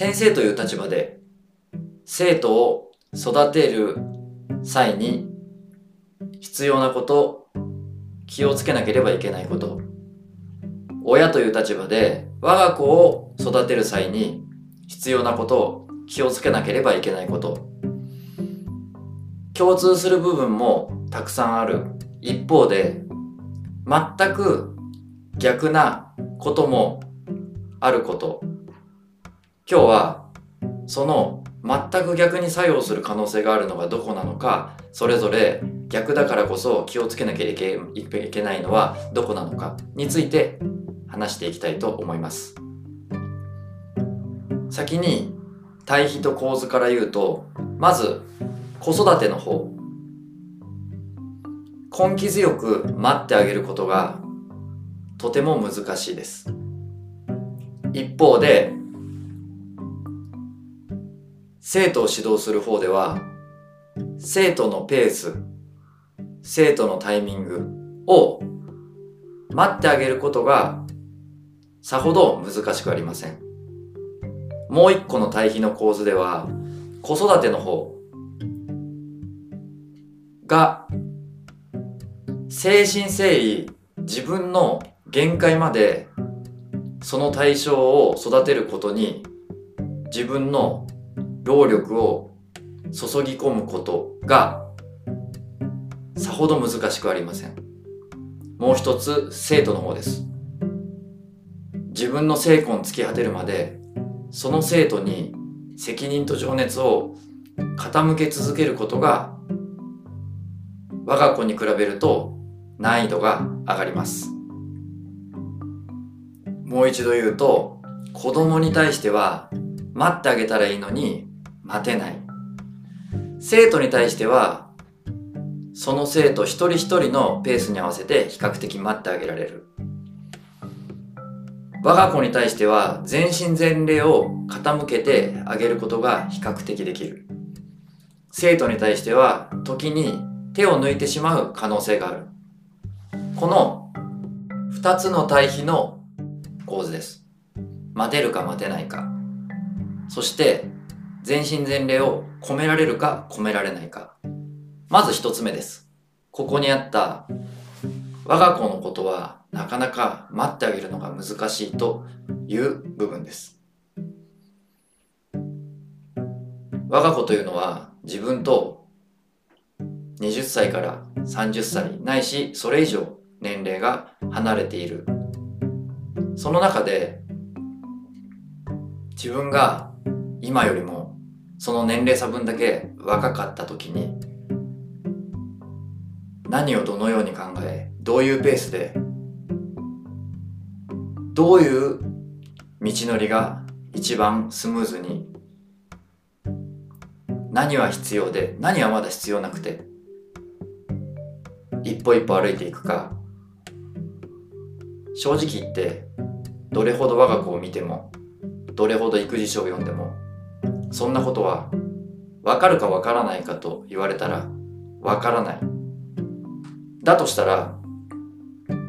先生という立場で生徒を育てる際に必要なこと気をつけなければいけないこと。親という立場で我が子を育てる際に必要なことを気をつけなければいけないこと。共通する部分もたくさんある。一方で全く逆なこともあること。今日はその全く逆に作用する可能性があるのがどこなのかそれぞれ逆だからこそ気をつけなきゃいけいけないのはどこなのかについて話していきたいと思います。先に対比と構図から言うとまず子育ての方。根気強く待ってあげることがとても難しいです。一方で生徒を指導する方では生徒のペース生徒のタイミングを待ってあげることがさほど難しくありません。もう一個の対比の構図では子育ての方が誠心誠意自分の限界までその対象を育てることに自分の労力を注ぎ込むことがさほど難しくありません。もう一つ生徒の方です。自分の成婚尽き果てるまでその生徒に責任と情熱を傾け続けることが我が子に比べると難易度が上がります。もう一度言うと子供に対しては待ってあげたらいいのに待てない生徒に対してはその生徒一人一人のペースに合わせて比較的待ってあげられる我が子に対しては全身全霊を傾けてあげることが比較的できる生徒に対しては時に手を抜いてしまう可能性があるこの2つの対比の構図です。待てるか待てないか。そして、全身全霊を込められるか込められないか。まず一つ目です。ここにあった、我が子のことはなかなか待ってあげるのが難しいという部分です。我が子というのは自分と20歳から30歳ないしそれ以上年齢が離れているその中で自分が今よりもその年齢差分だけ若かった時に何をどのように考えどういうペースでどういう道のりが一番スムーズに何は必要で何はまだ必要なくて一歩一歩歩いていくか。正直言ってどれほど我が子を見てもどれほど育児書を読んでもそんなことは分かるか分からないかと言われたら分からない。だとしたら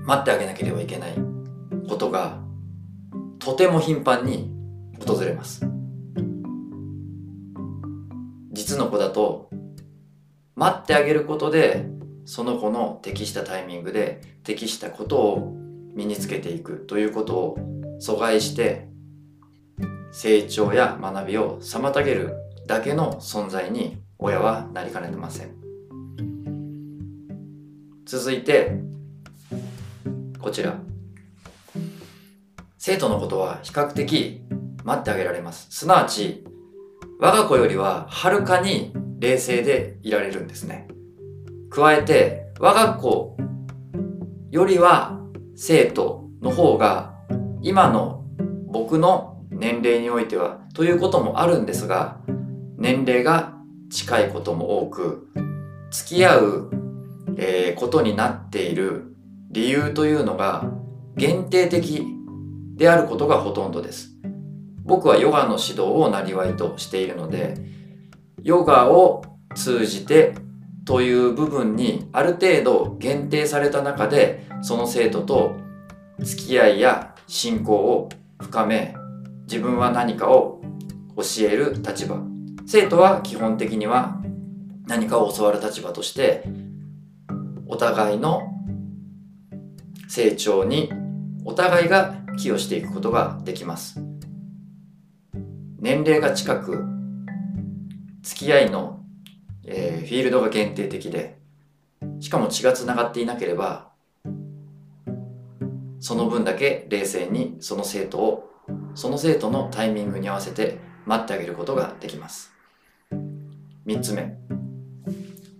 待ってあげなければいけないことがとても頻繁に訪れます。実の子だと待ってあげることでその子の適したタイミングで適したことを身につけていくということを阻害して成長や学びを妨げるだけの存在に親はなりかねません。続いてこちら。生徒のことは比較的待ってあげられます。すなわち我が子よりははるかに冷静でいられるんですね。加えて我が子よりは生徒の方が今の僕の年齢においてはということもあるんですが年齢が近いことも多く付き合う、え、ことになっている理由というのが限定的であることがほとんどです。僕はヨガの指導をなりわいとしているのでヨガを通じてという部分にある程度限定された中でその生徒と付き合いや信仰を深め自分は何かを教える立場。生徒は基本的には何かを教わる立場としてお互いの成長にお互いが寄与していくことができます。年齢が近く付き合いの、えー、フィールドが限定的でしかも血がつながっていなければその分だけ冷静にその生徒をその生徒のタイミングに合わせて待ってあげることができます。3つ目。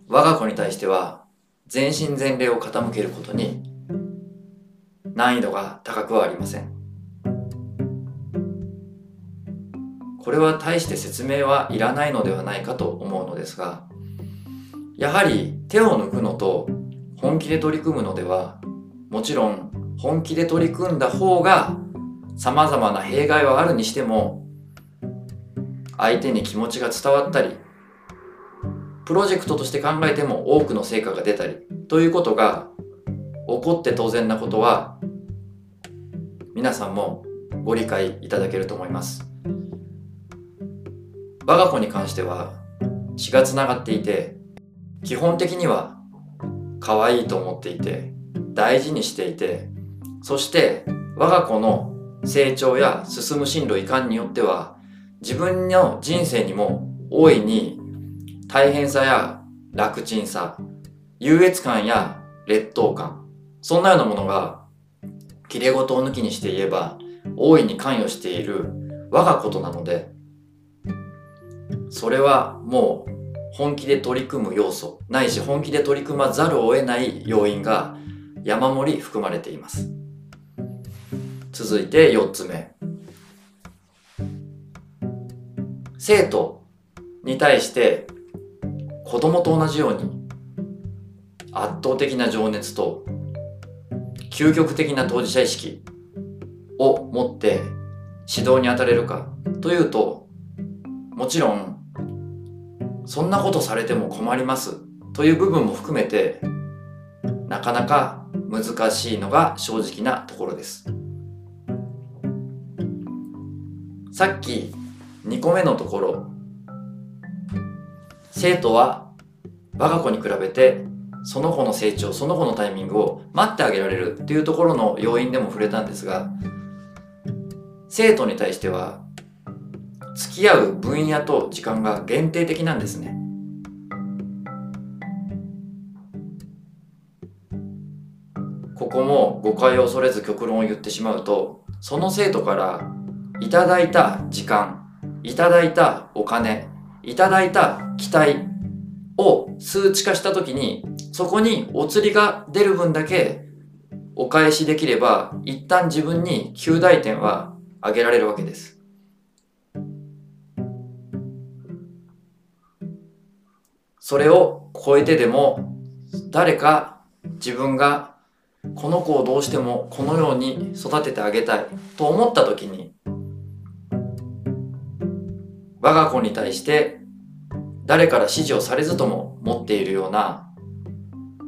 我が子に対しては全身全霊を傾けることに難易度が高くはありません。これは大して説明はいらないのではないかと思うのですがやはり手を抜くのと本気で取り組むのではもちろん本気で取り組んだ方が様々な弊害はあるにしても相手に気持ちが伝わったりプロジェクトとして考えても多くの成果が出たりということが起こって当然なことは皆さんもご理解いただけると思います。我が子に関しては血がつながっていて基本的には可愛いと思っていて大事にしていてそして我が子の成長や進む進路いかんによっては自分の人生にも大いに大変さや楽ちんさ優越感や劣等感そんなようなものが綺麗事を抜きにして言えば大いに関与している我がことなのでそれはもう本気で取り組む要素ないし本気で取り組まざるを得ない要因が山盛り含まれています。続いて4つ目。生徒に対して子供と同じように圧倒的な情熱と究極的な当事者意識を持って指導に当たれるかというともちろんそんなことされても困りますという部分も含めてなかなか難しいのが正直なところです。さっき2個目のところ生徒は我が子に比べてその子の成長その子のタイミングを待ってあげられるっていうところの要因でも触れたんですが生徒に対しては付き合う分野と時間が限定的なんですね。ここも誤解を恐れず極論を言ってしまうとその生徒からいただいた時間いただいたお金いただいた期待を数値化した時にそこにお釣りが出る分だけお返しできれば一旦自分に9大点は上げられるわけです。それを超えてでも誰か自分がこの子をどうしてもこのように育ててあげたいと思った時に我が子に対して誰から指示をされずとも持っているような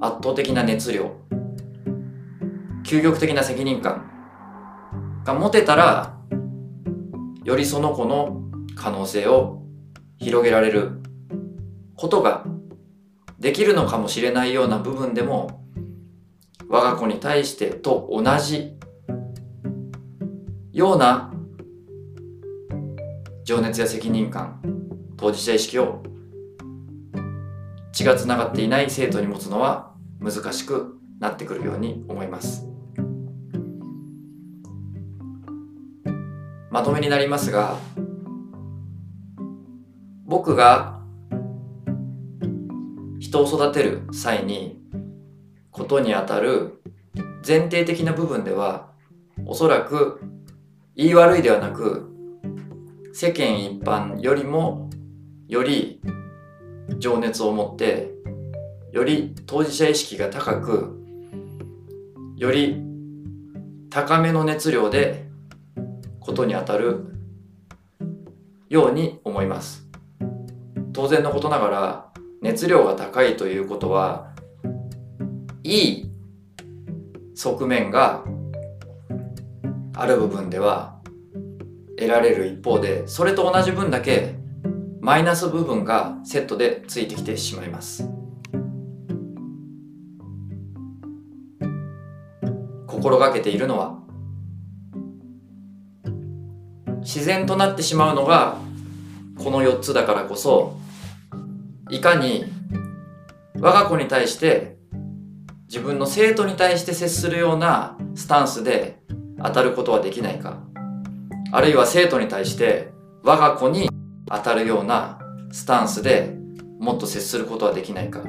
圧倒的な熱量究極的な責任感が持てたらよりその子の可能性を広げられることができるのかもしれないような部分でも我が子に対してと同じような情熱や責任感当事者意識を血がつながっていない生徒に持つのは難しくなってくるように思います。まとめになりますが僕が人を育てる際にことにあたる前提的な部分ではおそらく言い悪いではなく世間一般よりもより情熱を持ってより当事者意識が高くより高めの熱量でことにあたるように思います。当然のことながら熱量が高いということはいい側面がある部分では得られる一方でそれと同じ分だけマイナス部分がセットでついてきてしまいます。心がけているのは自然となってしまうのがこの4つだからこそいかに我が子に対して自分の生徒に対して接するようなスタンスで当たることはできないか。あるいは生徒に対して我が子に当たるようなスタンスでもっと接することはできないか。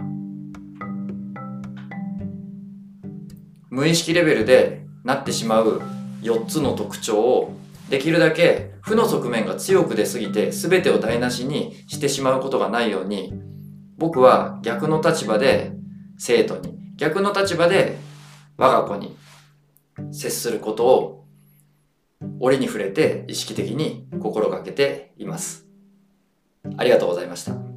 無意識レベルでなってしまう4つの特徴をできるだけ負の側面が強く出すぎて全てを台無しにしてしまうことがないように僕は逆の立場で生徒に逆の立場で我が子に接することを折に触れて意識的に心がけています。ありがとうございました。